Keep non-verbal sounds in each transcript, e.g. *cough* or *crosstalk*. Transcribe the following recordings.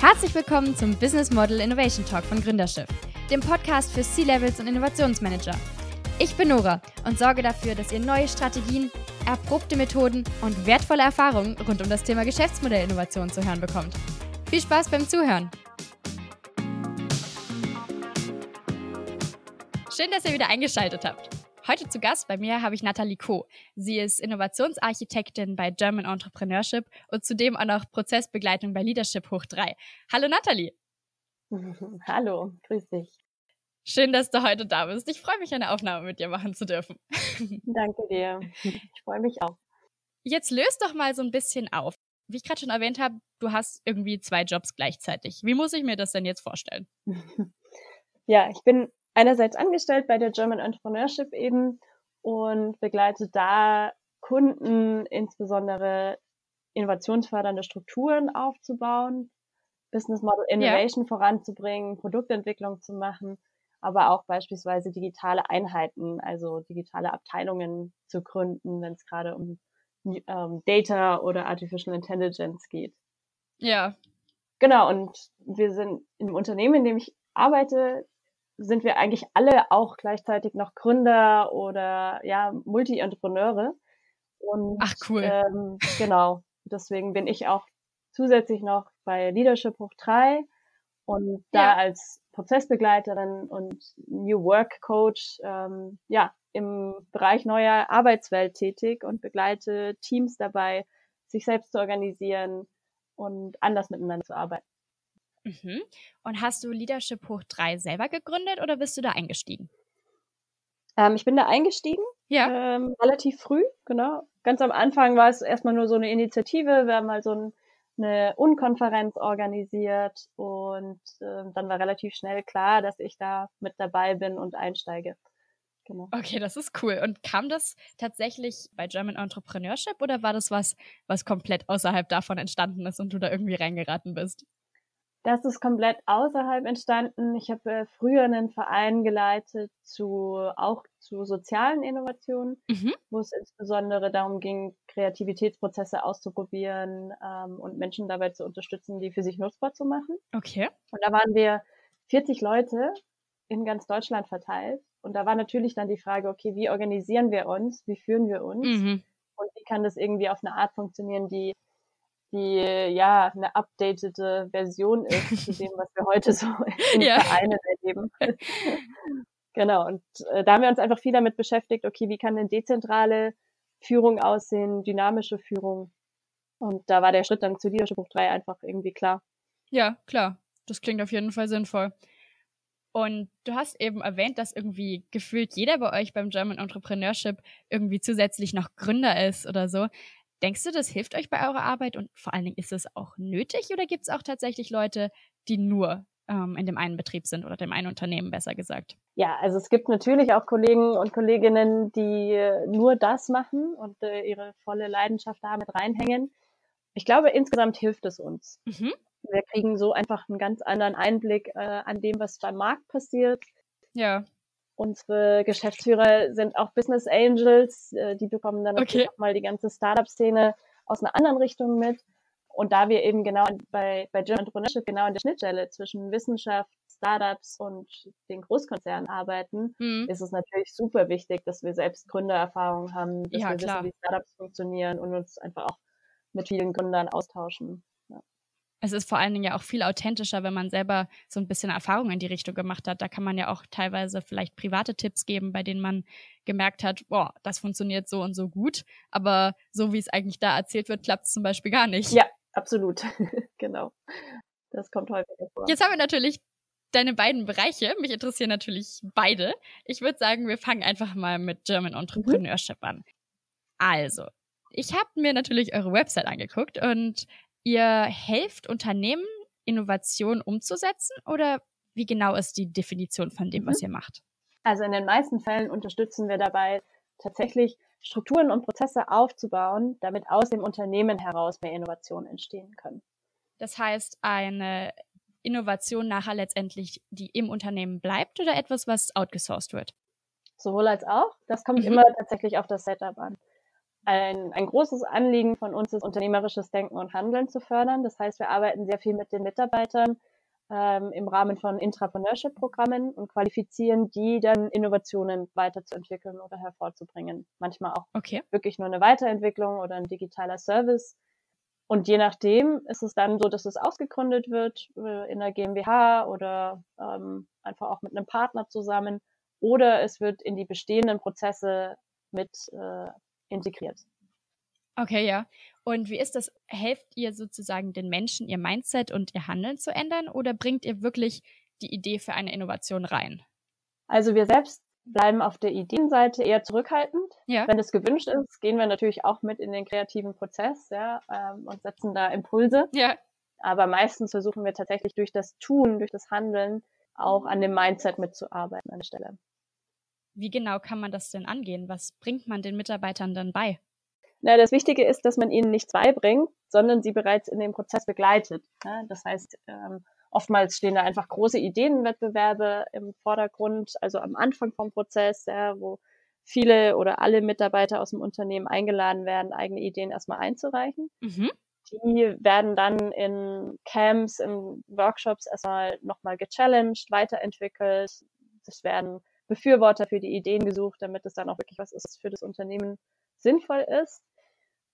Herzlich willkommen zum Business Model Innovation Talk von Gründerschiff, dem Podcast für C-Levels und Innovationsmanager. Ich bin Nora und sorge dafür, dass ihr neue Strategien, erprobte Methoden und wertvolle Erfahrungen rund um das Thema Geschäftsmodellinnovation zu hören bekommt. Viel Spaß beim Zuhören! Schön, dass ihr wieder eingeschaltet habt. Heute zu Gast bei mir habe ich Nathalie Koh. Sie ist Innovationsarchitektin bei German Entrepreneurship und zudem auch noch Prozessbegleitung bei Leadership Hoch 3. Hallo Nathalie. *laughs* Hallo, grüß dich. Schön, dass du heute da bist. Ich freue mich, eine Aufnahme mit dir machen zu dürfen. *laughs* Danke dir. Ich freue mich auch. Jetzt löst doch mal so ein bisschen auf. Wie ich gerade schon erwähnt habe, du hast irgendwie zwei Jobs gleichzeitig. Wie muss ich mir das denn jetzt vorstellen? *laughs* Ja, ich bin einerseits angestellt bei der German Entrepreneurship eben und begleite da Kunden, insbesondere innovationsfördernde Strukturen aufzubauen, Business Model Innovation ja. voranzubringen, Produktentwicklung zu machen, aber auch beispielsweise digitale Einheiten, also digitale Abteilungen zu gründen, wenn es gerade um ähm, Data oder Artificial Intelligence geht. Ja. Genau, und wir sind im Unternehmen, in dem ich arbeite, sind wir eigentlich alle auch gleichzeitig noch Gründer oder ja, Multi-Entrepreneure. Und Ach cool. Ähm, genau. Deswegen bin ich auch zusätzlich noch bei Leadership Hoch 3 und da ja. als Prozessbegleiterin und New Work Coach ähm, ja im Bereich neuer Arbeitswelt tätig und begleite Teams dabei, sich selbst zu organisieren und anders miteinander zu arbeiten. Mhm. Und hast du Leadership Hoch 3 selber gegründet oder bist du da eingestiegen? Ähm, ich bin da eingestiegen. Ja. Ähm, relativ früh, genau. Ganz am Anfang war es erstmal nur so eine Initiative. Wir haben mal so ein, eine Unkonferenz organisiert und äh, dann war relativ schnell klar, dass ich da mit dabei bin und einsteige. Genau. Okay, das ist cool. Und kam das tatsächlich bei German Entrepreneurship oder war das was, was komplett außerhalb davon entstanden ist und du da irgendwie reingeraten bist? Das ist komplett außerhalb entstanden. Ich habe äh, früher einen Verein geleitet zu auch zu sozialen Innovationen, mhm. wo es insbesondere darum ging, Kreativitätsprozesse auszuprobieren ähm, und Menschen dabei zu unterstützen, die für sich nutzbar zu machen. Okay. Und da waren wir 40 Leute in ganz Deutschland verteilt. Und da war natürlich dann die Frage, okay, wie organisieren wir uns? Wie führen wir uns? Mhm. Und wie kann das irgendwie auf eine Art funktionieren, die die ja eine updatete Version ist zu dem, was wir heute so in *laughs* ja. Vereinen erleben. *laughs* genau, und äh, da haben wir uns einfach viel damit beschäftigt, okay, wie kann denn dezentrale Führung aussehen, dynamische Führung. Und da war der Schritt dann zu Leadership Buch 3 einfach irgendwie klar. Ja, klar. Das klingt auf jeden Fall sinnvoll. Und du hast eben erwähnt, dass irgendwie gefühlt jeder bei euch beim German Entrepreneurship irgendwie zusätzlich noch Gründer ist oder so. Denkst du, das hilft euch bei eurer Arbeit und vor allen Dingen ist es auch nötig oder gibt es auch tatsächlich Leute, die nur ähm, in dem einen Betrieb sind oder dem einen Unternehmen besser gesagt? Ja, also es gibt natürlich auch Kollegen und Kolleginnen, die äh, nur das machen und äh, ihre volle Leidenschaft damit reinhängen. Ich glaube, insgesamt hilft es uns. Mhm. Wir kriegen so einfach einen ganz anderen Einblick äh, an dem, was beim Markt passiert. Ja. Unsere Geschäftsführer sind auch Business Angels. Äh, die bekommen dann natürlich okay. auch mal die ganze Startup-Szene aus einer anderen Richtung mit. Und da wir eben genau bei, bei German Entrepreneurship genau in der Schnittstelle zwischen Wissenschaft, Startups und den Großkonzernen arbeiten, mhm. ist es natürlich super wichtig, dass wir selbst Gründererfahrung haben, dass ja, wir klar. wissen, wie Startups funktionieren und uns einfach auch mit vielen Gründern austauschen es ist vor allen Dingen ja auch viel authentischer, wenn man selber so ein bisschen Erfahrung in die Richtung gemacht hat. Da kann man ja auch teilweise vielleicht private Tipps geben, bei denen man gemerkt hat, boah, das funktioniert so und so gut, aber so wie es eigentlich da erzählt wird, klappt es zum Beispiel gar nicht. Ja, absolut. *laughs* genau. Das kommt häufiger vor. Jetzt haben wir natürlich deine beiden Bereiche. Mich interessieren natürlich beide. Ich würde sagen, wir fangen einfach mal mit German Entrepreneurship mhm. an. Also, ich habe mir natürlich eure Website angeguckt und Ihr helft Unternehmen, Innovationen umzusetzen oder wie genau ist die Definition von dem, mhm. was ihr macht? Also in den meisten Fällen unterstützen wir dabei tatsächlich Strukturen und Prozesse aufzubauen, damit aus dem Unternehmen heraus mehr Innovationen entstehen können. Das heißt, eine Innovation nachher letztendlich, die im Unternehmen bleibt oder etwas, was outgesourced wird? Sowohl als auch. Das kommt mhm. immer tatsächlich auf das Setup an. Ein, ein großes Anliegen von uns ist, unternehmerisches Denken und Handeln zu fördern. Das heißt, wir arbeiten sehr viel mit den Mitarbeitern ähm, im Rahmen von Intrapreneurship-Programmen und qualifizieren die dann Innovationen weiterzuentwickeln oder hervorzubringen. Manchmal auch okay. wirklich nur eine Weiterentwicklung oder ein digitaler Service. Und je nachdem ist es dann so, dass es ausgegründet wird äh, in der GmbH oder ähm, einfach auch mit einem Partner zusammen oder es wird in die bestehenden Prozesse mit äh, integriert. Okay, ja. Und wie ist das? Helft ihr sozusagen den Menschen, ihr Mindset und ihr Handeln zu ändern oder bringt ihr wirklich die Idee für eine Innovation rein? Also wir selbst bleiben auf der Ideenseite eher zurückhaltend. Ja. Wenn es gewünscht ist, gehen wir natürlich auch mit in den kreativen Prozess ja, ähm, und setzen da Impulse. Ja. Aber meistens versuchen wir tatsächlich durch das Tun, durch das Handeln auch an dem Mindset mitzuarbeiten an der Stelle. Wie genau kann man das denn angehen? Was bringt man den Mitarbeitern dann bei? Na, das Wichtige ist, dass man ihnen nichts beibringt, sondern sie bereits in dem Prozess begleitet. Ja, das heißt, ähm, oftmals stehen da einfach große Ideenwettbewerbe im Vordergrund, also am Anfang vom Prozess, wo viele oder alle Mitarbeiter aus dem Unternehmen eingeladen werden, eigene Ideen erstmal einzureichen. Mhm. Die werden dann in Camps, in Workshops erstmal nochmal gechallenged, weiterentwickelt. Es werden Befürworter für die Ideen gesucht, damit es dann auch wirklich was ist, was für das Unternehmen sinnvoll ist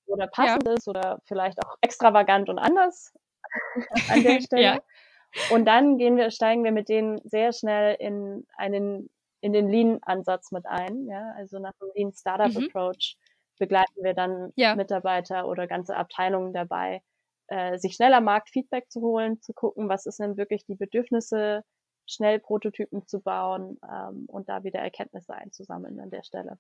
oder passend ja. ist oder vielleicht auch extravagant und anders *laughs* an der Stelle. ja. Und dann gehen wir, steigen wir mit denen sehr schnell in einen, in den Lean-Ansatz mit ein. Ja, also nach dem Lean Startup mhm. Approach begleiten wir dann ja. Mitarbeiter oder ganze Abteilungen dabei, äh, sich schneller Marktfeedback zu holen, zu gucken, was ist denn wirklich die Bedürfnisse, schnell Prototypen zu bauen ähm, und da wieder Erkenntnisse einzusammeln an der Stelle.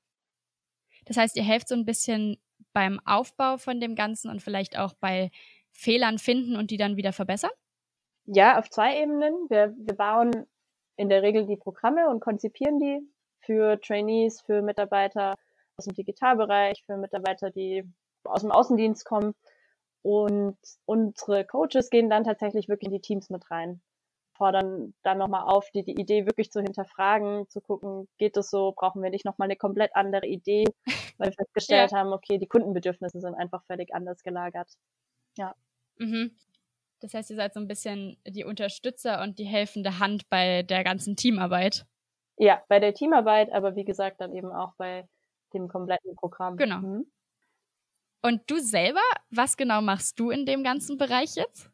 Das heißt, ihr helft so ein bisschen beim Aufbau von dem Ganzen und vielleicht auch bei Fehlern finden und die dann wieder verbessern? Ja, auf zwei Ebenen. Wir, wir bauen in der Regel die Programme und konzipieren die für Trainees, für Mitarbeiter aus dem Digitalbereich, für Mitarbeiter, die aus dem Außendienst kommen. Und unsere Coaches gehen dann tatsächlich wirklich in die Teams mit rein fordern dann nochmal auf, die, die Idee wirklich zu hinterfragen, zu gucken, geht es so, brauchen wir nicht nochmal eine komplett andere Idee, *laughs* weil wir festgestellt ja. haben, okay, die Kundenbedürfnisse sind einfach völlig anders gelagert. Ja. Mhm. Das heißt, ihr seid so ein bisschen die Unterstützer und die helfende Hand bei der ganzen Teamarbeit. Ja, bei der Teamarbeit, aber wie gesagt, dann eben auch bei dem kompletten Programm. Genau. Mhm. Und du selber, was genau machst du in dem ganzen Bereich jetzt?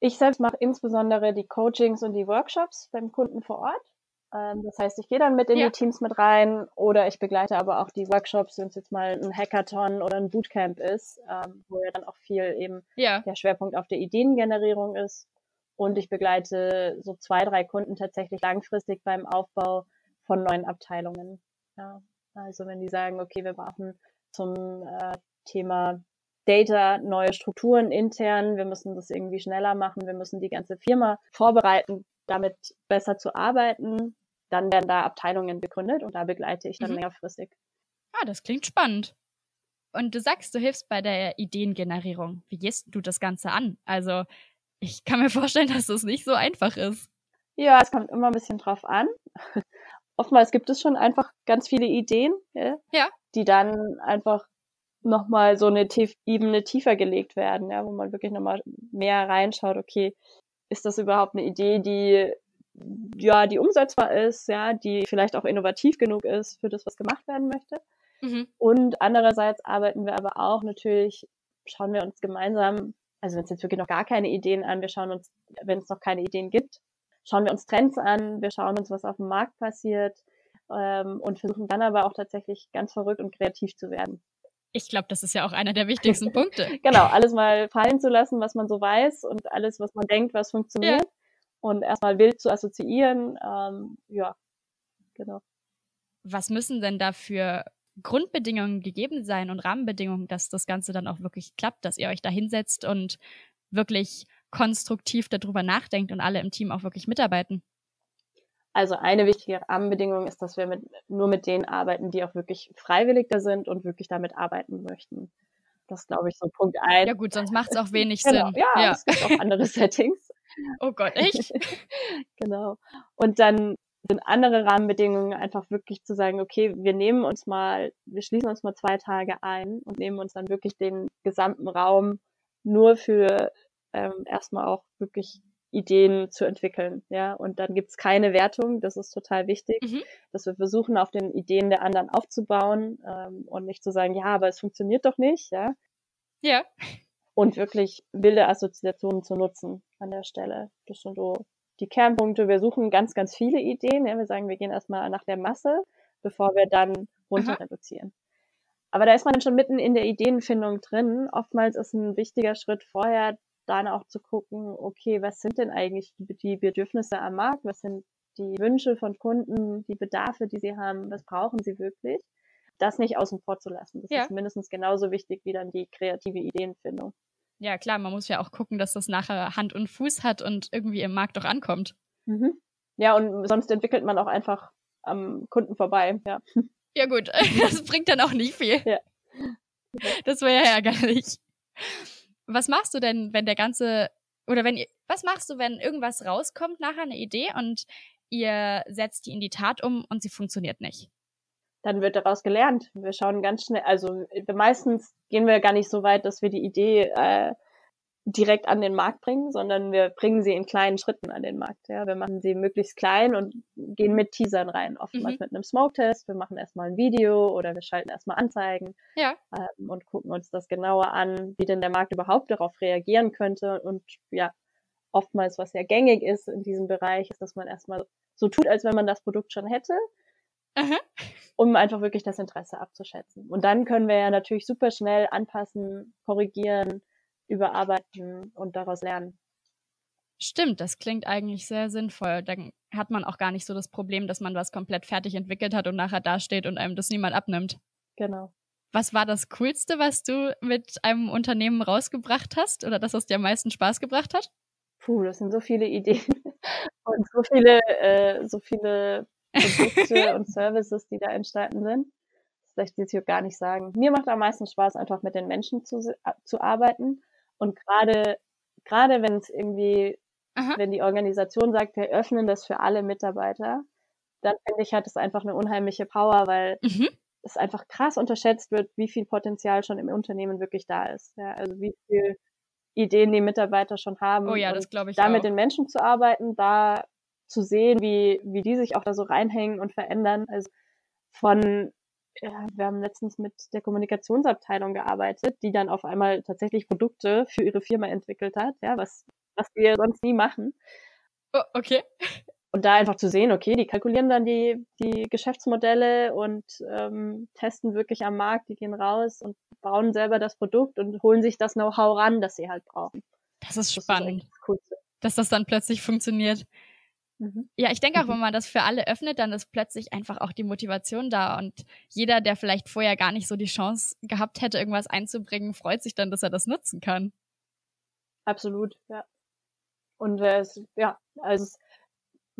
Ich selbst mache insbesondere die Coachings und die Workshops beim Kunden vor Ort. Ähm, das heißt, ich gehe dann mit in ja. die Teams mit rein oder ich begleite aber auch die Workshops, wenn es jetzt mal ein Hackathon oder ein Bootcamp ist, ähm, wo ja dann auch viel eben ja. der Schwerpunkt auf der Ideengenerierung ist. Und ich begleite so zwei, drei Kunden tatsächlich langfristig beim Aufbau von neuen Abteilungen. Ja, also wenn die sagen, okay, wir brauchen zum äh, Thema Data, neue Strukturen intern, wir müssen das irgendwie schneller machen, wir müssen die ganze Firma vorbereiten, damit besser zu arbeiten. Dann werden da Abteilungen gegründet und da begleite ich dann mhm. längerfristig. Ah, das klingt spannend. Und du sagst, du hilfst bei der Ideengenerierung. Wie gehst du das Ganze an? Also, ich kann mir vorstellen, *laughs* dass das nicht so einfach ist. Ja, es kommt immer ein bisschen drauf an. *laughs* Oftmals gibt es schon einfach ganz viele Ideen, ja, ja. die dann einfach nochmal so eine Tief Ebene tiefer gelegt werden, ja, wo man wirklich nochmal mehr reinschaut, okay, ist das überhaupt eine Idee, die ja, die umsetzbar ist, ja, die vielleicht auch innovativ genug ist für das, was gemacht werden möchte. Mhm. Und andererseits arbeiten wir aber auch natürlich, schauen wir uns gemeinsam, also wenn es jetzt wirklich noch gar keine Ideen an, wir schauen uns, wenn es noch keine Ideen gibt, schauen wir uns Trends an, wir schauen uns, was auf dem Markt passiert ähm, und versuchen dann aber auch tatsächlich ganz verrückt und kreativ zu werden. Ich glaube, das ist ja auch einer der wichtigsten *laughs* Punkte. genau, alles mal fallen zu lassen, was man so weiß und alles, was man denkt, was funktioniert. Ja. Und erstmal wild zu assoziieren. Ähm, ja, genau. Was müssen denn da für Grundbedingungen gegeben sein und Rahmenbedingungen, dass das Ganze dann auch wirklich klappt, dass ihr euch da hinsetzt und wirklich konstruktiv darüber nachdenkt und alle im Team auch wirklich mitarbeiten? Also eine wichtige Rahmenbedingung ist, dass wir mit, nur mit denen arbeiten, die auch wirklich freiwillig da sind und wirklich damit arbeiten möchten. Das glaube ich, so Punkt eins. Ja gut, sonst macht es auch *laughs* wenig genau. Sinn. Ja, ja, es gibt auch andere *laughs* Settings. Oh Gott, echt? *laughs* genau. Und dann sind andere Rahmenbedingungen einfach wirklich zu sagen, okay, wir nehmen uns mal, wir schließen uns mal zwei Tage ein und nehmen uns dann wirklich den gesamten Raum nur für ähm, erstmal auch wirklich Ideen zu entwickeln, ja. Und dann gibt's keine Wertung, das ist total wichtig, mhm. dass wir versuchen, auf den Ideen der anderen aufzubauen ähm, und nicht zu sagen, ja, aber es funktioniert doch nicht, ja. Ja. Und wirklich wilde Assoziationen zu nutzen an der Stelle. Das sind so die Kernpunkte. Wir suchen ganz, ganz viele Ideen. Ja. Wir sagen, wir gehen erstmal nach der Masse, bevor wir dann runter reduzieren. Aber da ist man schon mitten in der Ideenfindung drin. Oftmals ist ein wichtiger Schritt vorher, dann auch zu gucken, okay, was sind denn eigentlich die Bedürfnisse am Markt? Was sind die Wünsche von Kunden, die Bedarfe, die sie haben? Was brauchen sie wirklich? Das nicht außen vor zu lassen. Das ja. ist mindestens genauso wichtig wie dann die kreative Ideenfindung. Ja, klar, man muss ja auch gucken, dass das nachher Hand und Fuß hat und irgendwie im Markt auch ankommt. Mhm. Ja, und sonst entwickelt man auch einfach am Kunden vorbei, ja. Ja, gut, *laughs* das bringt dann auch nicht viel. Ja. Das wäre ja ärgerlich was machst du denn, wenn der ganze, oder wenn ihr, was machst du, wenn irgendwas rauskommt, nachher eine Idee und ihr setzt die in die Tat um und sie funktioniert nicht? Dann wird daraus gelernt. Wir schauen ganz schnell, also meistens gehen wir gar nicht so weit, dass wir die Idee äh, direkt an den Markt bringen, sondern wir bringen sie in kleinen Schritten an den Markt. Ja, wir machen sie möglichst klein und gehen mit Teasern rein, oftmals mhm. mit einem Smoke-Test. Wir machen erstmal ein Video oder wir schalten erstmal Anzeigen ja. ähm, und gucken uns das genauer an, wie denn der Markt überhaupt darauf reagieren könnte. Und ja, oftmals, was ja gängig ist in diesem Bereich, ist, dass man erstmal so tut, als wenn man das Produkt schon hätte. Mhm. um einfach wirklich das Interesse abzuschätzen. Und dann können wir ja natürlich super schnell anpassen, korrigieren, überarbeiten und daraus lernen. Stimmt, das klingt eigentlich sehr sinnvoll. Dann hat man auch gar nicht so das Problem, dass man was komplett fertig entwickelt hat und nachher dasteht und einem das niemand abnimmt. Genau. Was war das Coolste, was du mit einem Unternehmen rausgebracht hast oder das, was dir am meisten Spaß gebracht hat? Puh, das sind so viele Ideen *laughs* und so viele, äh, so viele Produkte *laughs* und Services, die da entstanden sind. Das vielleicht jetzt hier gar nicht sagen. Mir macht am meisten Spaß, einfach mit den Menschen zu, zu arbeiten und gerade, gerade wenn es irgendwie, Aha. wenn die Organisation sagt, wir öffnen das für alle Mitarbeiter, dann finde ich, hat es einfach eine unheimliche Power, weil mhm. es einfach krass unterschätzt wird, wie viel Potenzial schon im Unternehmen wirklich da ist. Ja, also wie viel Ideen die Mitarbeiter schon haben. Oh ja, das glaube ich. Da auch. mit den Menschen zu arbeiten, da zu sehen, wie, wie die sich auch da so reinhängen und verändern. Also von wir haben letztens mit der Kommunikationsabteilung gearbeitet, die dann auf einmal tatsächlich Produkte für ihre Firma entwickelt hat, ja, was, was wir sonst nie machen. Oh, okay. Und da einfach zu sehen, okay, die kalkulieren dann die, die Geschäftsmodelle und ähm, testen wirklich am Markt, die gehen raus und bauen selber das Produkt und holen sich das Know-how ran, das sie halt brauchen. Das ist spannend, das ist dass das dann plötzlich funktioniert. Mhm. Ja, ich denke auch, wenn mhm. man das für alle öffnet, dann ist plötzlich einfach auch die Motivation da und jeder, der vielleicht vorher gar nicht so die Chance gehabt hätte, irgendwas einzubringen, freut sich dann, dass er das nutzen kann. Absolut, ja. Und äh, es, ja, also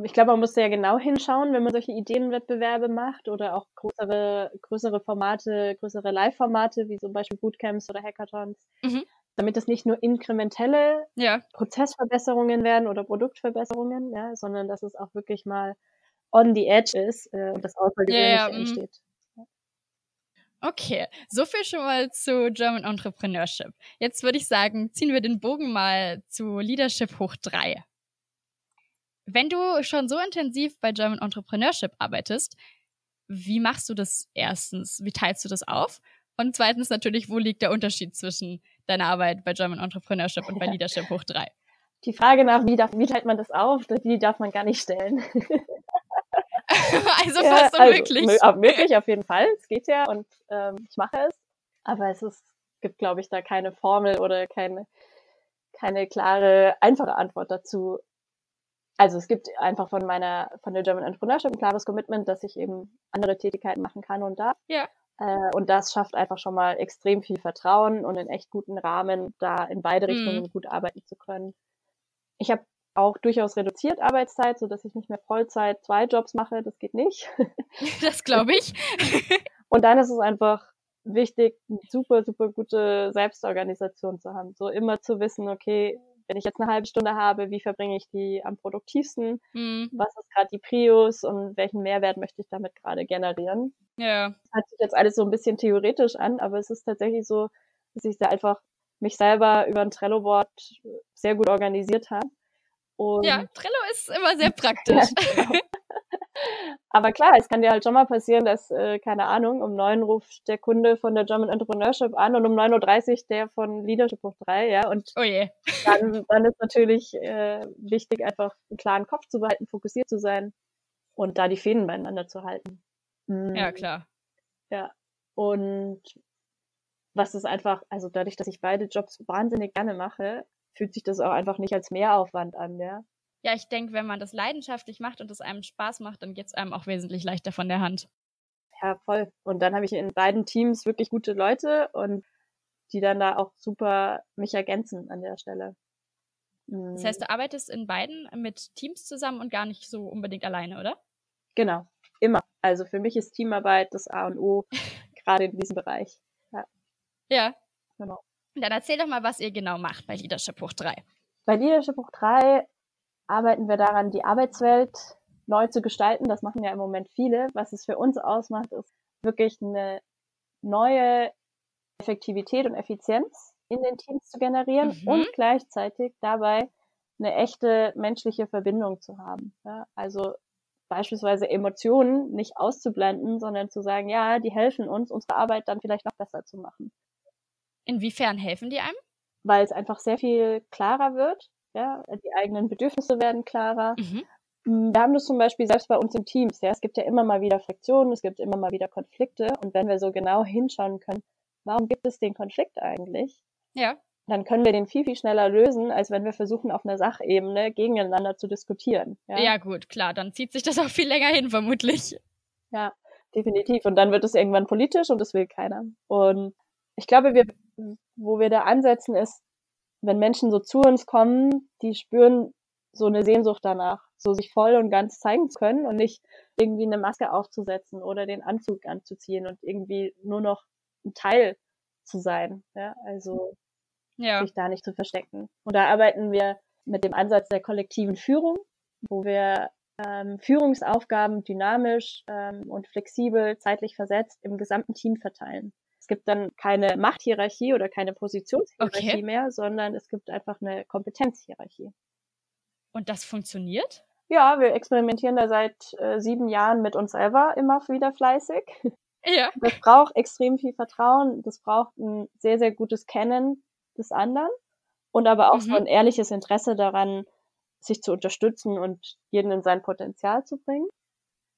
ich glaube, man muss sehr genau hinschauen, wenn man solche Ideenwettbewerbe macht oder auch größere, größere Formate, größere Live-Formate, wie zum Beispiel Bootcamps oder Hackathons. Mhm damit es nicht nur inkrementelle ja. Prozessverbesserungen werden oder Produktverbesserungen, ja, sondern dass es auch wirklich mal on the edge ist äh, und das Außergewöhnliche ja, mhm. entsteht. Okay, so viel schon mal zu German Entrepreneurship. Jetzt würde ich sagen, ziehen wir den Bogen mal zu Leadership hoch drei. Wenn du schon so intensiv bei German Entrepreneurship arbeitest, wie machst du das erstens? Wie teilst du das auf? Und zweitens natürlich, wo liegt der Unterschied zwischen deiner Arbeit bei German Entrepreneurship und bei Leadership hoch drei? Die Frage nach, wie, darf, wie teilt man das auf, die darf man gar nicht stellen. *laughs* also ja, fast unmöglich. Also, möglich auf jeden Fall. Es geht ja und ähm, ich mache es. Aber es ist, gibt, glaube ich, da keine Formel oder keine, keine klare, einfache Antwort dazu. Also es gibt einfach von meiner, von der German Entrepreneurship ein klares Commitment, dass ich eben andere Tätigkeiten machen kann und darf. Ja. Äh, und das schafft einfach schon mal extrem viel Vertrauen und einen echt guten Rahmen, da in beide Richtungen mhm. gut arbeiten zu können. Ich habe auch durchaus reduziert Arbeitszeit, so dass ich nicht mehr Vollzeit zwei Jobs mache. Das geht nicht. *laughs* Das glaube ich. *laughs* und dann ist es einfach wichtig, eine super, super gute Selbstorganisation zu haben. So immer zu wissen, okay, wenn ich jetzt eine halbe Stunde habe, wie verbringe ich die am produktivsten? Mhm. Was ist gerade die Prius und welchen Mehrwert möchte ich damit gerade generieren? Ja. Das hört sich jetzt alles so ein bisschen theoretisch an, aber es ist tatsächlich so, dass ich da einfach mich selber über ein Trello-Board sehr gut organisiert habe. ja, Trello ist immer sehr praktisch. *laughs* ja, genau. Aber klar, es kann dir halt schon mal passieren, dass, äh, keine Ahnung, um neun ruft der Kunde von der German Entrepreneurship an und um 9.30 Uhr der von Leadership hoch drei, ja. Und oh je. dann, dann ist natürlich äh, wichtig, einfach einen klaren Kopf zu behalten, fokussiert zu sein und da die Fäden beieinander zu halten. Mhm. Ja, klar. Ja. Und was ist einfach, also dadurch, dass ich beide Jobs wahnsinnig gerne mache, fühlt sich das auch einfach nicht als Mehraufwand an, ja ja, ich denke, wenn man das leidenschaftlich macht und es einem Spaß macht, dann geht es einem auch wesentlich leichter von der Hand. Ja, voll. Und dann habe ich in beiden Teams wirklich gute Leute und die dann da auch super mich ergänzen an der Stelle. Das heißt, du arbeitest in beiden mit Teams zusammen und gar nicht so unbedingt alleine, oder? Genau, immer. Also für mich ist Teamarbeit das A und O, *laughs* gerade in diesem Bereich. Ja. Ja. Genau. Dann erzähl doch mal, was ihr genau macht bei Leadership Hoch 3. Bei Leadership Hoch 3 arbeiten wir daran, die Arbeitswelt neu zu gestalten. Das machen ja im Moment viele. Was es für uns ausmacht, ist wirklich eine neue Effektivität und Effizienz in den Teams zu generieren mhm. und gleichzeitig dabei eine echte menschliche Verbindung zu haben. Ja, also beispielsweise Emotionen nicht auszublenden, sondern zu sagen, ja, die helfen uns, unsere Arbeit dann vielleicht noch besser zu machen. Inwiefern helfen die einem? Weil es einfach sehr viel klarer wird, ja, die eigenen Bedürfnisse werden klarer. Mhm. Mm, wir haben das zum Beispiel selbst bei uns in Teams. Ja, es gibt ja immer mal wieder Friktionen, es gibt immer mal wieder Konflikte. Und wenn wir so genau hinschauen können, warum gibt es den Konflikt eigentlich? Ja. Dann können wir den viel, viel schneller lösen, als wenn wir versuchen, auf einer Sachebene gegeneinander zu diskutieren. Ja, ja gut, klar. Dann zieht sich das auch viel länger hin, vermutlich. Ja, definitiv. Und dann wird es irgendwann politisch und das will keiner. Und ich glaube, wir, wo wir da ansetzen, ist, wenn Menschen so zu uns kommen, die spüren so eine Sehnsucht danach, so sich voll und ganz zeigen zu können und nicht irgendwie eine Maske aufzusetzen oder den Anzug anzuziehen und irgendwie nur noch ein Teil zu sein. Ja, also ja. sich da nicht zu verstecken. Und da arbeiten wir mit dem Ansatz der kollektiven Führung, wo wir ähm, Führungsaufgaben dynamisch ähm, und flexibel zeitlich versetzt im gesamten Team verteilen. Es gibt dann keine Machthierarchie oder keine Positionshierarchie okay. mehr, sondern es gibt einfach eine Kompetenzhierarchie. Und das funktioniert? Ja, wir experimentieren da seit äh, sieben Jahren mit uns selber immer wieder fleißig. Ja. *laughs* Das braucht extrem viel Vertrauen. Das braucht ein sehr, sehr gutes Kennen des anderen und aber auch mhm. so ein ehrliches Interesse daran, sich zu unterstützen und jeden in sein Potenzial zu bringen.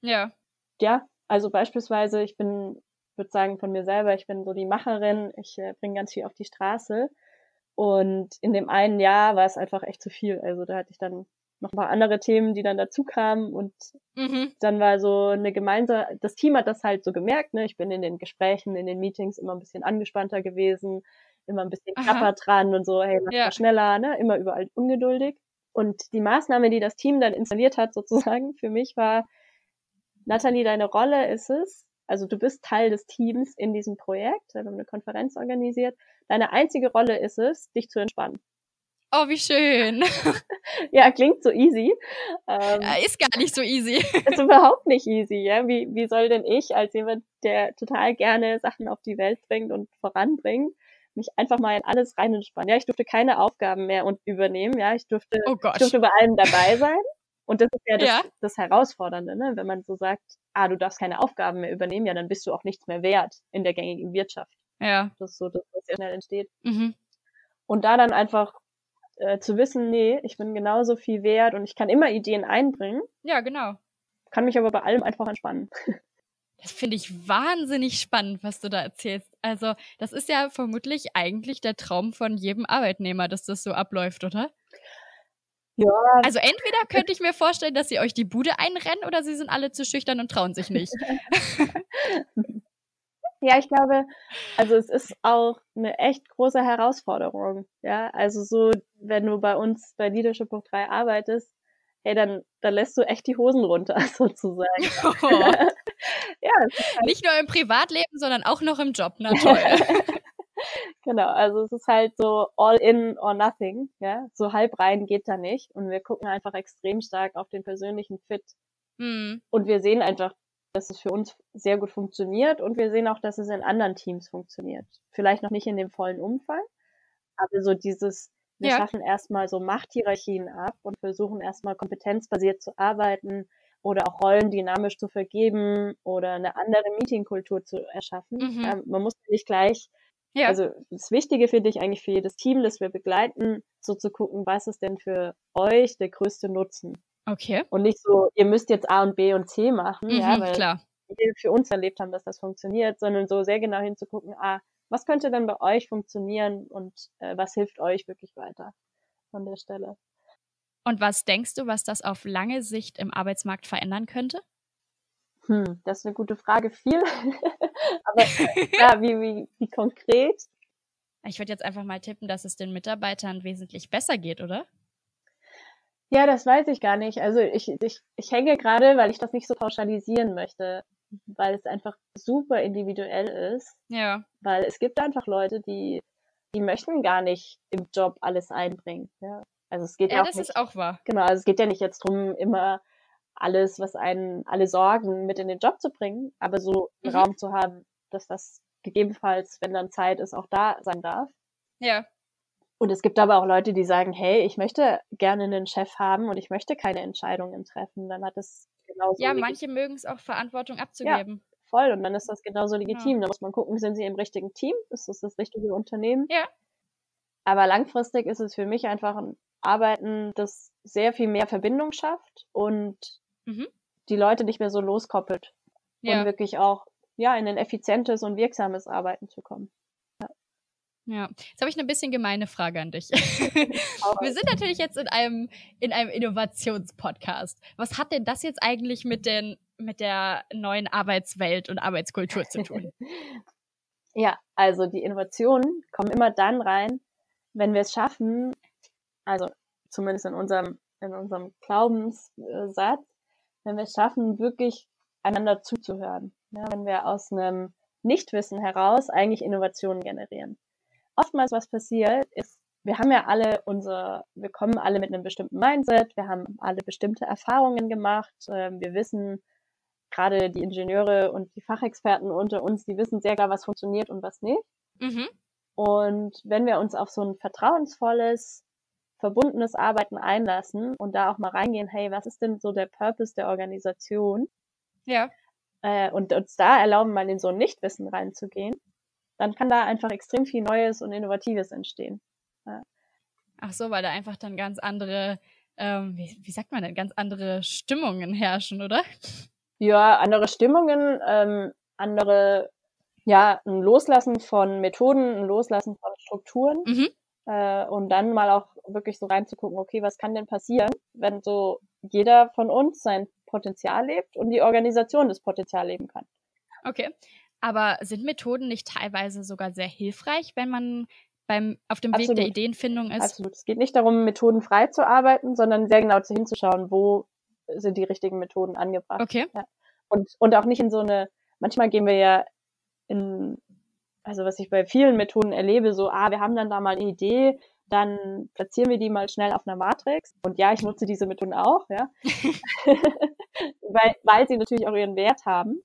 Ja. Ja, also beispielsweise, ich bin würde sagen von mir selber, ich bin so die Macherin, ich äh, bringe ganz viel auf die Straße. Und in dem einen Jahr war es einfach echt zu viel. Also da hatte ich dann noch ein paar andere Themen, die dann dazu kamen und mhm. dann war so eine gemeinsame, das Team hat das halt so gemerkt, ne? Ich bin in den Gesprächen, in den Meetings immer ein bisschen angespannter gewesen, immer ein bisschen knapper dran und so, hey, mach ja. mal schneller, ne? Immer überall ungeduldig. Und die Maßnahme, die das Team dann installiert hat, sozusagen, für mich war, Nathalie, deine Rolle ist es, also du bist Teil des Teams in diesem Projekt, wir haben eine Konferenz organisiert. Deine einzige Rolle ist es, dich zu entspannen. Oh, wie schön. *laughs* ja, klingt so easy. Ähm, ist gar nicht so easy. ist überhaupt nicht easy, ja. Wie, wie soll denn ich als jemand, der total gerne Sachen auf die Welt bringt und voranbringt, mich einfach mal in alles rein entspannen? Ja, ich durfte keine Aufgaben mehr übernehmen, ja. Ich durfte, oh ich durfte bei allem dabei sein. Und das ist ja das, ja. das Herausfordernde, ne? wenn man so sagt, ah, du darfst keine Aufgaben mehr übernehmen, ja, dann bist du auch nichts mehr wert in der gängigen Wirtschaft. Ja. Das ist so das, was sehr schnell entsteht. Mhm. Und da dann einfach äh, zu wissen, nee, ich bin genauso viel wert und ich kann immer Ideen einbringen. Ja, genau. Kann mich aber bei allem einfach entspannen. *laughs* Das finde ich wahnsinnig spannend, was du da erzählst. Also, das ist ja vermutlich eigentlich der Traum von jedem Arbeitnehmer, dass das so abläuft, oder? Ja. Also entweder könnte ich mir vorstellen, dass sie euch die Bude einrennen oder sie sind alle zu schüchtern und trauen sich nicht. *laughs* ja, ich glaube, also es ist auch eine echt große Herausforderung. Ja, also so, wenn du bei uns bei Leadership Book 3 arbeitest, hey, dann, dann lässt du echt die Hosen runter, *laughs* sozusagen. Oh. *laughs* ja, halt nicht nur im Privatleben, sondern auch noch im Job, na toll. Genau, also es ist halt so all in or nothing, ja. So halb rein geht da nicht. Und wir gucken einfach extrem stark auf den persönlichen Fit. Mhm. Und wir sehen einfach, dass es für uns sehr gut funktioniert und wir sehen auch, dass es in anderen Teams funktioniert. Vielleicht noch nicht in dem vollen Umfang, aber so dieses, wir ja. schaffen erstmal so Machthierarchien ab und versuchen erstmal kompetenzbasiert zu arbeiten oder auch Rollen dynamisch zu vergeben oder eine andere Meetingkultur zu erschaffen. Mhm. Ähm, man muss nicht gleich, ja. also das Wichtige finde ich eigentlich für jedes Team, das wir begleiten, so zu gucken, was ist denn für euch der größte Nutzen? Okay. Und nicht so, ihr müsst jetzt A und B und C machen, mhm, ja, weil klar. wir für uns erlebt haben, dass das funktioniert, sondern so sehr genau hinzugucken, ah, was könnte denn bei euch funktionieren und äh, was hilft euch wirklich weiter von der Stelle. Und was denkst du, was das auf lange Sicht im Arbeitsmarkt verändern könnte? Hm, das ist eine gute Frage. Viel. *laughs* Aber *laughs* ja, wie, wie, wie konkret? Ich würde jetzt einfach mal tippen, dass es den Mitarbeitern wesentlich besser geht, oder? Ja, das weiß ich gar nicht. Also ich, ich, ich hänge gerade, weil ich das nicht so pauschalisieren möchte, weil es einfach super individuell ist. Ja. Weil es gibt einfach Leute, die, die möchten gar nicht im Job alles einbringen. Ja. Also es geht ja, ja auch das nicht, ist auch wahr. Genau, also es geht ja nicht jetzt drum, immer alles, was einen, alle Sorgen mit in den Job zu bringen, aber so mhm. Raum zu haben, dass das gegebenenfalls, wenn dann Zeit ist, auch da sein darf. Ja. Und es gibt aber auch Leute, die sagen, hey, ich möchte gerne einen Chef haben und ich möchte keine Entscheidungen treffen. Dann hat es genauso. Ja, manche mögen es auch, Verantwortung abzugeben. Ja, voll. Und dann ist das genauso legitim. Ja. Da muss man gucken, sind sie im richtigen Team? Ist das das richtige Unternehmen? Ja. Aber langfristig ist es für mich einfach ein Arbeiten, das sehr viel mehr Verbindung schafft und mhm. die Leute nicht mehr so loskoppelt. Ja. Und wirklich auch, ja, in ein effizientes und wirksames Arbeiten zu kommen. Ja, jetzt habe ich eine bisschen gemeine Frage an dich. *laughs* Wir sind natürlich jetzt in einem, in einem Innovationspodcast. Was hat denn das jetzt eigentlich mit, den, mit der neuen Arbeitswelt und Arbeitskultur zu tun? *laughs* ja, also die Innovationen kommen immer dann rein, wenn wir es schaffen, also zumindest in unserem, in unserem Glaubenssatz, wenn wir es schaffen, wirklich einander zuzuhören. Ja, wenn wir aus einem Nichtwissen heraus eigentlich Innovationen generieren oftmals was passiert, ist, wir haben ja alle unser, wir kommen alle mit einem bestimmten Mindset, wir haben alle bestimmte Erfahrungen gemacht, äh, wir wissen, gerade die Ingenieure und die Fachexperten unter uns, die wissen sehr klar, was funktioniert und was nicht. Mhm. Und wenn wir uns auf so ein vertrauensvolles, verbundenes Arbeiten einlassen und da auch mal reingehen, hey, was ist denn so der Purpose der Organisation? Ja. Äh, und uns da erlauben, mal in so ein Nichtwissen reinzugehen, dann kann da einfach extrem viel Neues und Innovatives entstehen. Ja. Ach so, weil da einfach dann ganz andere, ähm, wie, wie sagt man denn, ganz andere Stimmungen herrschen, oder? Ja, andere Stimmungen, ähm, andere, ja, ein Loslassen von Methoden, ein Loslassen von Strukturen mhm. Äh, und dann mal auch wirklich so reinzugucken, okay, was kann denn passieren, wenn so jeder von uns sein Potenzial lebt und die Organisation das Potenzial leben kann. Okay. Aber sind Methoden nicht teilweise sogar sehr hilfreich, wenn man beim, auf dem Absolut. Weg der Ideenfindung ist? Absolut. Es geht nicht darum, methodenfrei zu arbeiten, sondern sehr genau hinzuschauen, wo sind die richtigen Methoden angebracht. Okay. Ja. Und, und auch nicht in so eine, manchmal gehen wir ja in, also was ich bei vielen Methoden erlebe, so, ah, wir haben dann da mal eine Idee, dann platzieren wir die mal schnell auf einer Matrix. Und ja, ich nutze diese Methoden auch, ja. *laughs* *laughs* weil, weil sie natürlich auch ihren Wert haben.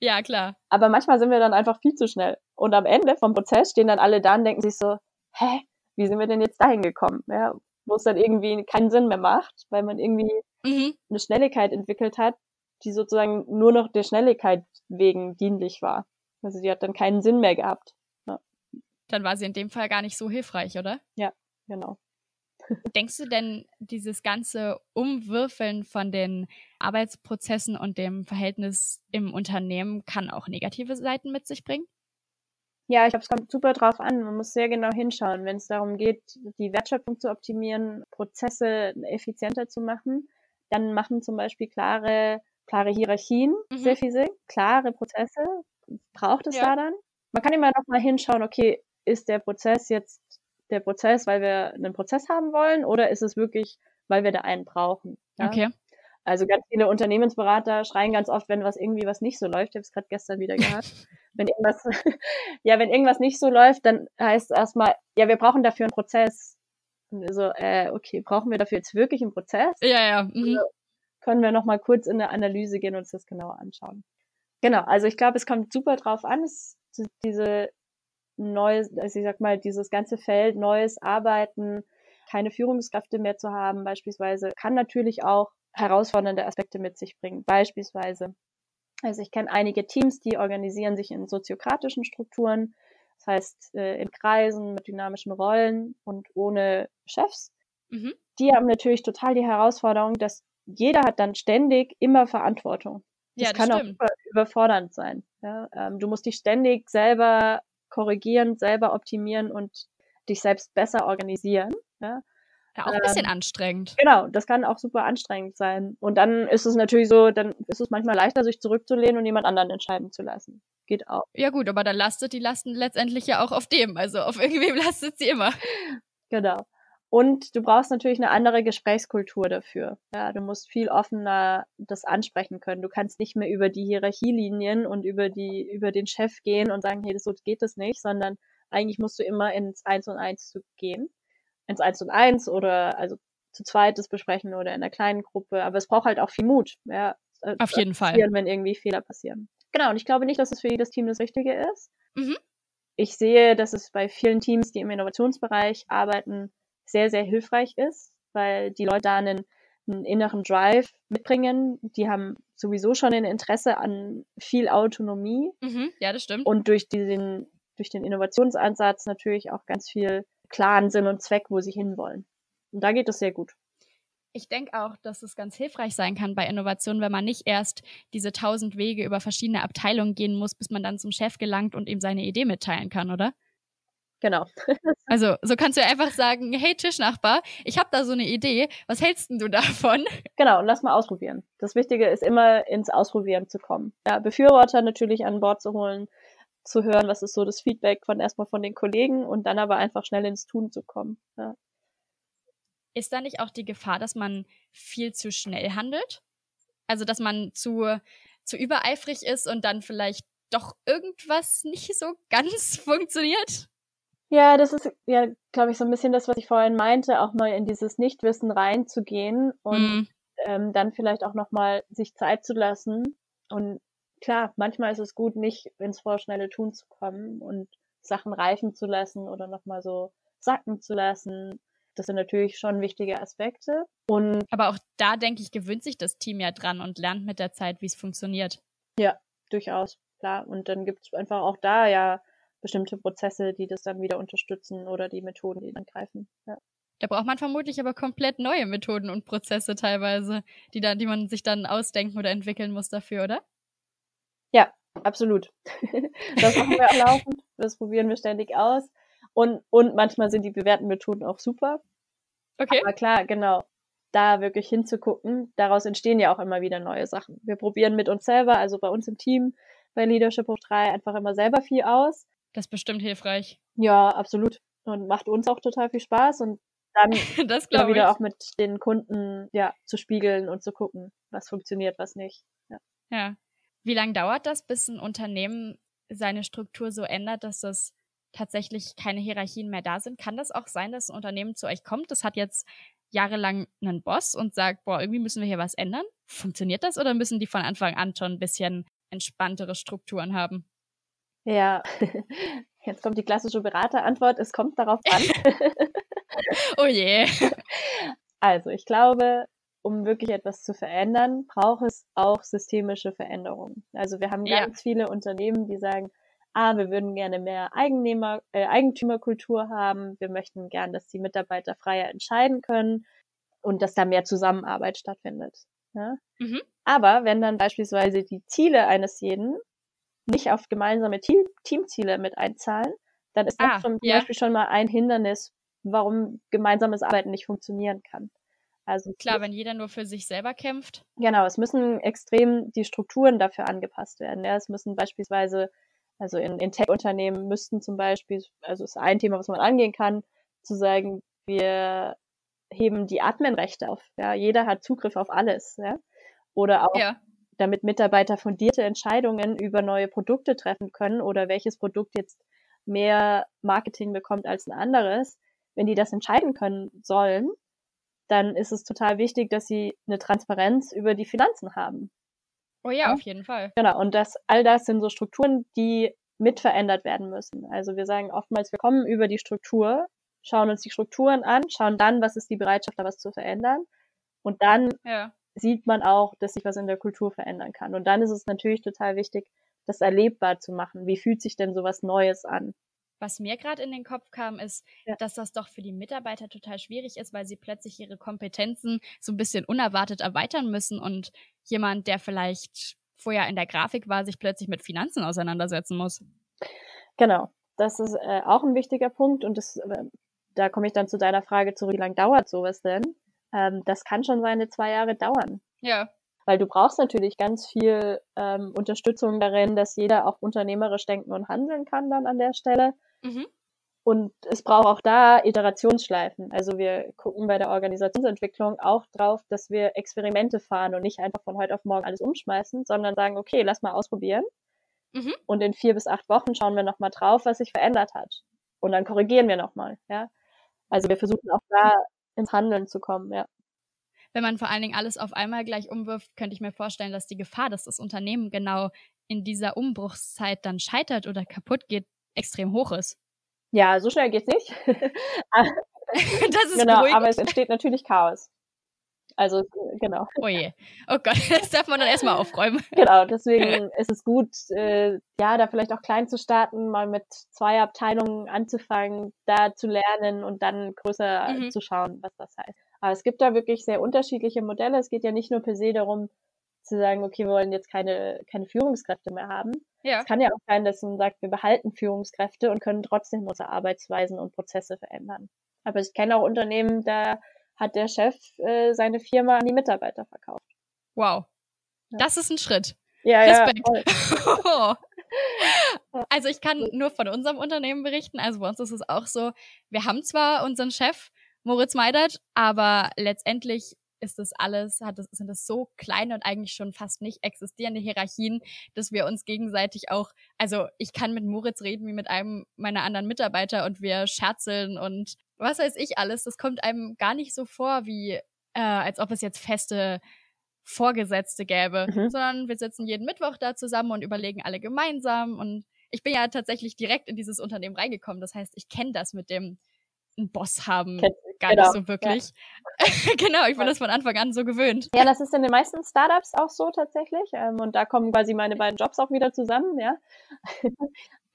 Ja, klar. Aber manchmal sind wir dann einfach viel zu schnell. Und am Ende vom Prozess stehen dann alle da und denken sich so, hä, wie sind wir denn jetzt dahin gekommen? Ja, wo es dann irgendwie keinen Sinn mehr macht, weil man irgendwie mhm. eine Schnelligkeit entwickelt hat, die sozusagen nur noch der Schnelligkeit wegen dienlich war. Also die hat dann keinen Sinn mehr gehabt. Ja. Dann war sie in dem Fall gar nicht so hilfreich, oder? Ja, genau. *laughs* Denkst du denn, dieses ganze Umwürfeln von den Arbeitsprozessen und dem Verhältnis im Unternehmen kann auch negative Seiten mit sich bringen? Ja, ich glaube, es kommt super drauf an. Man muss sehr genau hinschauen, wenn es darum geht, die Wertschöpfung zu optimieren, Prozesse effizienter zu machen. Dann machen zum Beispiel klare, klare Hierarchien mhm. sehr viel Sinn, klare Prozesse. Braucht es ja. da dann? Man kann immer noch mal hinschauen, okay, ist der Prozess jetzt der Prozess, weil wir einen Prozess haben wollen oder ist es wirklich, weil wir da einen brauchen? Ja? Okay. Also ganz viele Unternehmensberater schreien ganz oft, wenn was irgendwie was nicht so läuft. Ich habe es gerade gestern wieder gehört. *laughs* wenn irgendwas, *laughs* ja, wenn irgendwas nicht so läuft, dann heißt es erstmal, ja, wir brauchen dafür einen Prozess. Und so, äh, okay, brauchen wir dafür jetzt wirklich einen Prozess? Ja, ja. Mhm. Also können wir nochmal kurz in eine Analyse gehen und uns das genauer anschauen. Genau, also ich glaube, es kommt super drauf an, es, diese neues, also ich sag mal, dieses ganze Feld, neues Arbeiten, keine Führungskräfte mehr zu haben, beispielsweise, kann natürlich auch herausfordernde Aspekte mit sich bringen. Beispielsweise, also ich kenne einige Teams, die organisieren sich in soziokratischen Strukturen, das heißt äh, in Kreisen mit dynamischen Rollen und ohne Chefs. Mhm. Die haben natürlich total die Herausforderung, dass jeder hat dann ständig immer Verantwortung. Das, ja, das kann stimmt. auch überfordernd sein. Ja? Ähm, du musst dich ständig selber korrigieren, selber optimieren und dich selbst besser organisieren. Ja? Ja, auch ein bisschen ähm, anstrengend. Genau, das kann auch super anstrengend sein. Und dann ist es natürlich so, dann ist es manchmal leichter, sich zurückzulehnen und jemand anderen entscheiden zu lassen. Geht auch. Ja gut, aber dann lastet die Lasten letztendlich ja auch auf dem. Also auf *laughs* irgendwem lastet sie immer. Genau. Und du brauchst natürlich eine andere Gesprächskultur dafür. Ja, du musst viel offener das ansprechen können. Du kannst nicht mehr über die Hierarchielinien und über die, über den Chef gehen und sagen, hey, das, so geht das nicht, sondern eigentlich musst du immer ins Eins und Eins zu gehen. Ins Eins und Eins oder also zu zweit das besprechen oder in einer kleinen Gruppe. Aber es braucht halt auch viel Mut. Ja, Auf jeden Fall. Wenn irgendwie Fehler passieren. Genau. Und ich glaube nicht, dass es für jedes Team das Richtige ist. Mhm. Ich sehe, dass es bei vielen Teams, die im Innovationsbereich arbeiten, sehr, sehr hilfreich ist, weil die Leute da einen, einen inneren Drive mitbringen. Die haben sowieso schon ein Interesse an viel Autonomie. Mhm, ja, das stimmt. Und durch diesen, durch den Innovationsansatz natürlich auch ganz viel klaren Sinn und Zweck, wo sie hinwollen. Und da geht es sehr gut. Ich denke auch, dass es ganz hilfreich sein kann bei Innovation, wenn man nicht erst diese tausend Wege über verschiedene Abteilungen gehen muss, bis man dann zum Chef gelangt und ihm seine Idee mitteilen kann, oder? Genau. *laughs* also so kannst du einfach sagen, hey Tischnachbar, ich habe da so eine Idee, was hältst denn du davon? Genau, und lass mal ausprobieren. Das Wichtige ist immer ins Ausprobieren zu kommen. Ja, Befürworter natürlich an Bord zu holen, zu hören, was ist so das Feedback von erstmal von den Kollegen und dann aber einfach schnell ins Tun zu kommen. Ja. Ist da nicht auch die Gefahr, dass man viel zu schnell handelt? Also dass man zu, zu übereifrig ist und dann vielleicht doch irgendwas nicht so *laughs* ganz funktioniert? Ja, das ist ja, glaube ich, so ein bisschen das, was ich vorhin meinte, auch mal in dieses Nichtwissen reinzugehen und mm. ähm, dann vielleicht auch nochmal sich Zeit zu lassen. Und klar, manchmal ist es gut, nicht ins vorschnelle Tun zu kommen und Sachen reifen zu lassen oder nochmal so sacken zu lassen. Das sind natürlich schon wichtige Aspekte. Und Aber auch da, denke ich, gewöhnt sich das Team ja dran und lernt mit der Zeit, wie es funktioniert. Ja, durchaus, klar. Und dann gibt es einfach auch da ja bestimmte Prozesse, die das dann wieder unterstützen oder die Methoden, die dann greifen. Ja. Da braucht man vermutlich aber komplett neue Methoden und Prozesse teilweise, die dann, die man sich dann ausdenken oder entwickeln muss dafür, oder? Ja, absolut. *laughs* das machen wir auch laufend. Das probieren wir ständig aus. Und, und manchmal sind die bewährten Methoden auch super. Okay. Aber klar, genau. Da wirklich hinzugucken, daraus entstehen ja auch immer wieder neue Sachen. Wir probieren mit uns selber, also bei uns im Team, bei Leadership Hoch 3, einfach immer selber viel aus das ist bestimmt hilfreich. Ja, absolut. Und macht uns auch total viel Spaß und dann *laughs* das wieder ich. auch mit den Kunden ja zu spiegeln und zu gucken, was funktioniert, was nicht. Ja. ja. Wie lange dauert das, bis ein Unternehmen seine Struktur so ändert, dass das tatsächlich keine Hierarchien mehr da sind? Kann das auch sein, dass ein Unternehmen zu euch kommt? Das hat jetzt jahrelang einen Boss und sagt, boah, irgendwie müssen wir hier was ändern. Funktioniert das oder müssen die von Anfang an schon ein bisschen entspanntere Strukturen haben? Ja, *laughs* jetzt kommt die klassische Beraterantwort, es kommt darauf an. *laughs* oh je. *laughs* Also, ich glaube, um wirklich etwas zu verändern, braucht es auch systemische Veränderungen. Also wir haben ganz ja. viele Unternehmen, die sagen, ah, wir würden gerne mehr Eigennehmer, äh, Eigentümerkultur haben, wir möchten gern, dass die Mitarbeiter freier entscheiden können und dass da mehr Zusammenarbeit stattfindet. Ja? Mhm. Aber wenn dann beispielsweise die Ziele eines jeden nicht auf gemeinsame Team Teamziele mit einzahlen, dann ist das ah, zum ja. Beispiel schon mal ein Hindernis, warum gemeinsames Arbeiten nicht funktionieren kann. Also klar, wenn jeder nur für sich selber kämpft. Genau, es müssen extrem die Strukturen dafür angepasst werden. Ja, es müssen beispielsweise, also in, in Tech-Unternehmen müssten zum Beispiel, also ist ein Thema, was man angehen kann, zu sagen, wir heben die Admin-Rechte auf. Ja, jeder hat Zugriff auf alles. Ja, oder auch ja damit Mitarbeiter fundierte Entscheidungen über neue Produkte treffen können oder welches Produkt jetzt mehr Marketing bekommt als ein anderes, wenn die das entscheiden können sollen, dann ist es total wichtig, dass sie eine Transparenz über die Finanzen haben. Oh ja, ja, auf jeden Fall. Genau, und das, all das sind so Strukturen, die mit verändert werden müssen. Also wir sagen oftmals, wir kommen über die Struktur, schauen uns die Strukturen an, schauen dann, was ist die Bereitschaft, da was zu verändern. Und dann ja. Sieht man auch, dass sich was in der Kultur verändern kann. Und dann ist es natürlich total wichtig, das erlebbar zu machen. Wie fühlt sich denn sowas Neues an? Was mir gerade in den Kopf kam, ist, ja. dass das doch für die Mitarbeiter total schwierig ist, weil sie plötzlich ihre Kompetenzen so ein bisschen unerwartet erweitern müssen und jemand, der vielleicht vorher in der Grafik war, sich plötzlich mit Finanzen auseinandersetzen muss. Genau, das ist äh, auch ein wichtiger Punkt und das, äh, da komme ich dann zu deiner Frage zurück, wie lange dauert sowas denn? Ähm, das kann schon seine zwei Jahre dauern. Ja. Weil du brauchst natürlich ganz viel ähm, Unterstützung darin, dass jeder auch unternehmerisch denken und handeln kann dann an der Stelle. Mhm. Und es braucht auch da Iterationsschleifen. Also wir gucken bei der Organisationsentwicklung auch drauf, dass wir Experimente fahren und nicht einfach von heute auf morgen alles umschmeißen, sondern sagen, okay, lass mal ausprobieren. Mhm. Und in vier bis acht Wochen schauen wir nochmal drauf, was sich verändert hat. Und dann korrigieren wir nochmal, ja. Also wir versuchen auch da ins Handeln zu kommen, ja. Wenn man vor allen Dingen alles auf einmal gleich umwirft, könnte ich mir vorstellen, dass die Gefahr, dass das Unternehmen genau in dieser Umbruchszeit dann scheitert oder kaputt geht, extrem hoch ist. Ja, so schnell geht's nicht. *laughs* *laughs* das ist genau, aber es entsteht natürlich Chaos. Also, genau. Oh je. Oh Gott, *laughs* das darf man dann erstmal aufräumen. Genau, deswegen ist es gut, äh, ja, da vielleicht auch klein zu starten, mal mit zwei Abteilungen anzufangen, da zu lernen und dann größer mhm. zu schauen, was das heißt. Aber es gibt da wirklich sehr unterschiedliche Modelle. Es geht ja nicht nur per se darum, zu sagen, okay, wir wollen jetzt keine, keine Führungskräfte mehr haben. Ja. Es kann ja auch sein, dass man sagt, wir behalten Führungskräfte und können trotzdem unsere Arbeitsweisen und Prozesse verändern. Aber ich kenne auch Unternehmen, da hat der Chef äh, seine Firma an die Mitarbeiter verkauft. Wow. Ja. Das ist ein Schritt. Ja, Respekt. Ja, *laughs* also ich kann nur von unserem Unternehmen berichten. Also bei uns ist es auch so, wir haben zwar unseren Chef Moritz Meidert, aber letztendlich ist das alles, hat das, sind das so kleine und eigentlich schon fast nicht existierende Hierarchien, dass wir uns gegenseitig auch, also ich kann mit Moritz reden wie mit einem meiner anderen Mitarbeiter und wir scherzeln und was weiß ich alles. Das kommt einem gar nicht so vor, wie äh, als ob es jetzt feste Vorgesetzte gäbe, mhm. sondern wir sitzen jeden Mittwoch da zusammen und überlegen alle gemeinsam und ich bin ja tatsächlich direkt in dieses Unternehmen reingekommen. Das heißt, ich kenne das mit dem einen Boss haben Kennt, gar genau, nicht so wirklich. Ja. *laughs* genau, ich bin das von Anfang an so gewöhnt. Ja, das ist in den meisten Startups auch so tatsächlich. Ähm, und da kommen quasi meine beiden Jobs auch wieder zusammen, ja.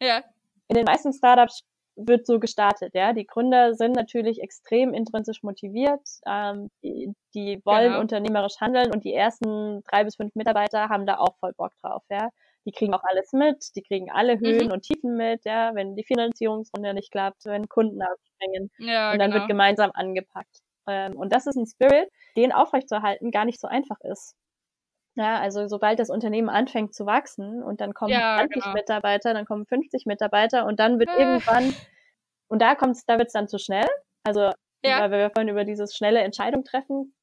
ja. In den meisten Startups wird so gestartet, ja. Die Gründer sind natürlich extrem intrinsisch motiviert, ähm, die, die wollen genau. unternehmerisch handeln und die ersten drei bis fünf Mitarbeiter haben da auch voll Bock drauf, ja die kriegen auch alles mit, die kriegen alle Höhen mhm. und Tiefen mit, ja, wenn die Finanzierungsrunde nicht klappt, wenn Kunden abspringen ja, und dann genau. wird gemeinsam angepackt. Ähm, und das ist ein Spirit, den aufrechtzuerhalten gar nicht so einfach ist. Ja, also sobald das Unternehmen anfängt zu wachsen und dann kommen ja, 20 genau. Mitarbeiter, dann kommen 50 Mitarbeiter und dann wird äh. irgendwann, und da kommt's, da wird's dann zu schnell. Also, ja. weil wir vorhin über dieses schnelle Entscheidung treffen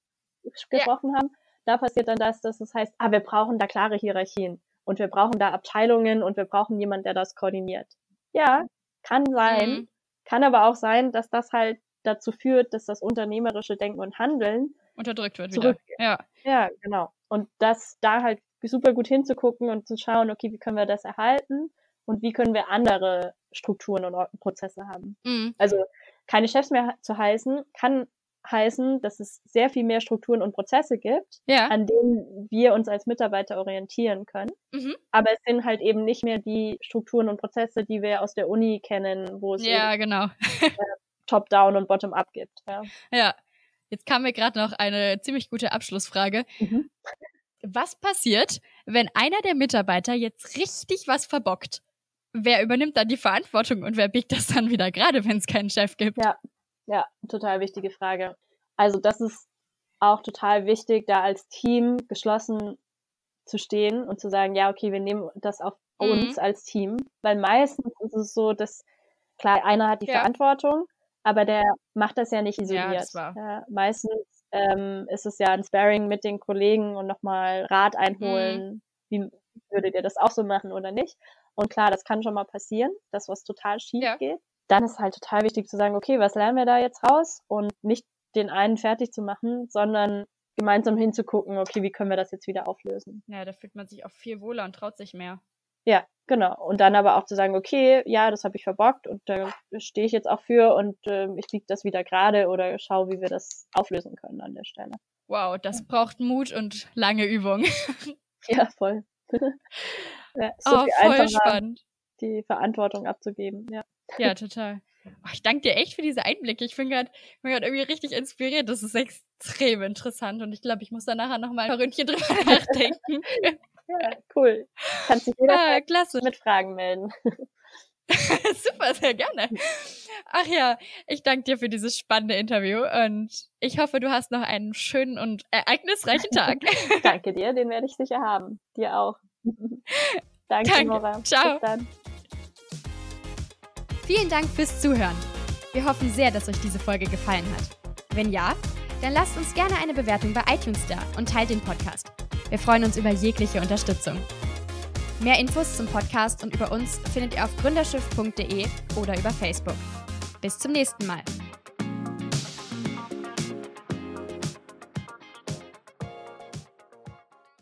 gesprochen ja. haben, da passiert dann das, dass es heißt, ah, wir brauchen da klare Hierarchien und wir brauchen da Abteilungen und wir brauchen jemanden, der das koordiniert. Ja, kann sein, mhm. kann aber auch sein, dass das halt dazu führt, dass das unternehmerische Denken und Handeln unterdrückt wird wieder. Ja. ja, genau. Und das da halt super gut hinzugucken und zu schauen, okay, wie können wir das erhalten und wie können wir andere Strukturen und Prozesse haben. Mhm. Also keine Chefs mehr zu heißen, kann heißen, dass es sehr viel mehr Strukturen und Prozesse gibt, ja. an denen wir uns als Mitarbeiter orientieren können. Mhm. Aber es sind halt eben nicht mehr die Strukturen und Prozesse, die wir aus der Uni kennen, wo es ja, genau. *laughs* äh, Top-Down und Bottom-Up gibt. Ja. ja. Jetzt kam mir gerade noch eine ziemlich gute Abschlussfrage. Mhm. Was passiert, wenn einer der Mitarbeiter jetzt richtig was verbockt? Wer übernimmt dann die Verantwortung und wer biegt das dann wieder gerade, wenn es keinen Chef gibt? Ja, ja, total wichtige Frage. Also das ist auch total wichtig, da als Team geschlossen zu stehen und zu sagen, ja, okay, wir nehmen das auf mhm. uns als Team, weil meistens ist es so, dass klar, einer hat die ja. Verantwortung, aber der macht das ja nicht isoliert. Ja, ja, meistens ähm, ist es ja ein Sparring mit den Kollegen und nochmal Rat einholen, mhm. wie würdet ihr das auch so machen oder nicht. Und klar, das kann schon mal passieren, dass was total schief ja. geht. Dann ist halt total wichtig zu sagen, okay, was lernen wir da jetzt raus? Und nicht den einen fertig zu machen, sondern gemeinsam hinzugucken, okay, wie können wir das jetzt wieder auflösen? Ja, da fühlt man sich auch viel wohler und traut sich mehr. Ja, genau. Und dann aber auch zu sagen, okay, ja, das habe ich verbockt und da stehe ich jetzt auch für und äh, ich biege das wieder gerade oder schaue, wie wir das auflösen können an der Stelle. Wow, das ja. braucht Mut und lange Übung. *laughs* ja, voll. *laughs* ja, so oh, voll spannend. Die Verantwortung abzugeben, ja. Ja, total. Oh, ich danke dir echt für diese Einblicke. Ich bin gerade irgendwie richtig inspiriert. Das ist extrem interessant und ich glaube, ich muss da nachher nochmal ein Ründchen drüber *laughs* nachdenken. Ja, cool. Kannst dich jederzeit ah, klasse. mit Fragen melden. *laughs* Super, sehr gerne. Ach ja, ich danke dir für dieses spannende Interview und ich hoffe, du hast noch einen schönen und ereignisreichen Tag. *laughs* danke dir, den werde ich sicher haben. Dir auch. *laughs* danke, danke. Nora. Ciao. Vielen Dank fürs Zuhören. Wir hoffen sehr, dass euch diese Folge gefallen hat. Wenn ja, dann lasst uns gerne eine Bewertung bei iTunes da und teilt den Podcast. Wir freuen uns über jegliche Unterstützung. Mehr Infos zum Podcast und über uns findet ihr auf gründerschiff.de oder über Facebook. Bis zum nächsten Mal.